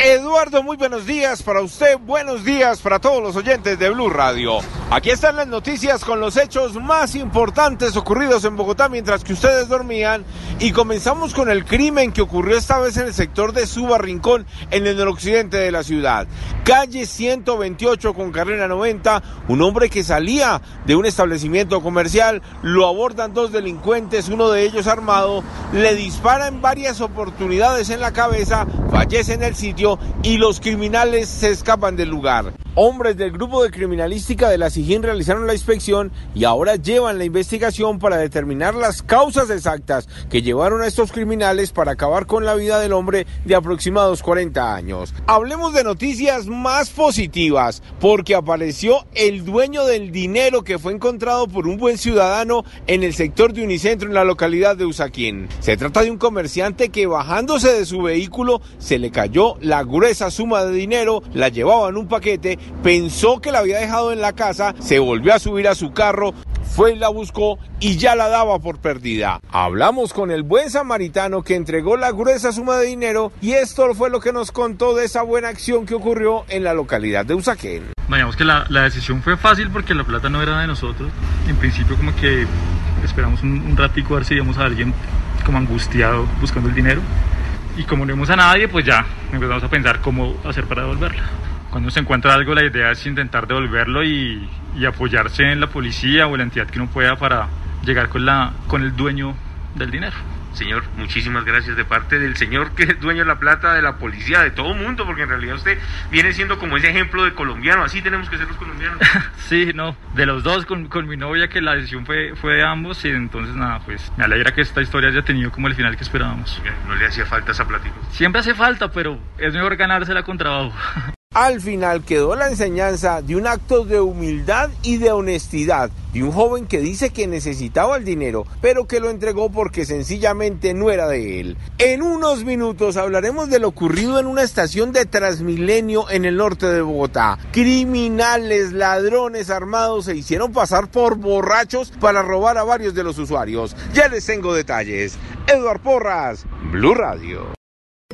Eduardo, muy buenos días para usted, buenos días para todos los oyentes de Blue Radio. Aquí están las noticias con los hechos más importantes ocurridos en Bogotá mientras que ustedes dormían y comenzamos con el crimen que ocurrió esta vez en el sector de Suba Rincón en el occidente de la ciudad. Calle 128 con carrera 90, un hombre que salía de un establecimiento comercial, lo abordan dos delincuentes, uno de ellos armado, le dispara en varias oportunidades en la cabeza, fallece en el sitio y los criminales se escapan del lugar. Hombres del grupo de criminalística de la SIGIN realizaron la inspección y ahora llevan la investigación para determinar las causas exactas que llevaron a estos criminales para acabar con la vida del hombre de aproximados 40 años. Hablemos de noticias más positivas porque apareció el dueño del dinero que fue encontrado por un buen ciudadano en el sector de Unicentro en la localidad de Usaquín. Se trata de un comerciante que bajándose de su vehículo se le cayó la gruesa suma de dinero, la llevaba en un paquete pensó que la había dejado en la casa, se volvió a subir a su carro, fue y la buscó y ya la daba por perdida. Hablamos con el buen samaritano que entregó la gruesa suma de dinero y esto fue lo que nos contó de esa buena acción que ocurrió en la localidad de Usaquén. Digamos que la, decisión fue fácil porque la plata no era de nosotros. En principio como que esperamos un, un ratico a ver si íbamos a alguien como angustiado buscando el dinero. Y como no vimos a nadie, pues ya empezamos a pensar cómo hacer para devolverla cuando se encuentra algo, la idea es intentar devolverlo y, y, apoyarse en la policía o la entidad que uno pueda para llegar con, la, con el dueño del dinero. Señor, muchísimas gracias de parte del señor que es dueño de la plata, de la policía, de todo el mundo, porque en realidad usted viene siendo como ese ejemplo de colombiano, así tenemos que ser los colombianos. sí, no, de los dos con, con, mi novia, que la decisión fue, fue de ambos, y entonces nada, pues me alegra que esta historia haya tenido como el final que esperábamos. No le hacía falta esa plática. Siempre hace falta, pero es mejor ganársela con trabajo. Al final quedó la enseñanza de un acto de humildad y de honestidad de un joven que dice que necesitaba el dinero, pero que lo entregó porque sencillamente no era de él. En unos minutos hablaremos de lo ocurrido en una estación de Transmilenio en el norte de Bogotá. Criminales, ladrones armados se hicieron pasar por borrachos para robar a varios de los usuarios. Ya les tengo detalles. Eduard Porras, Blue Radio.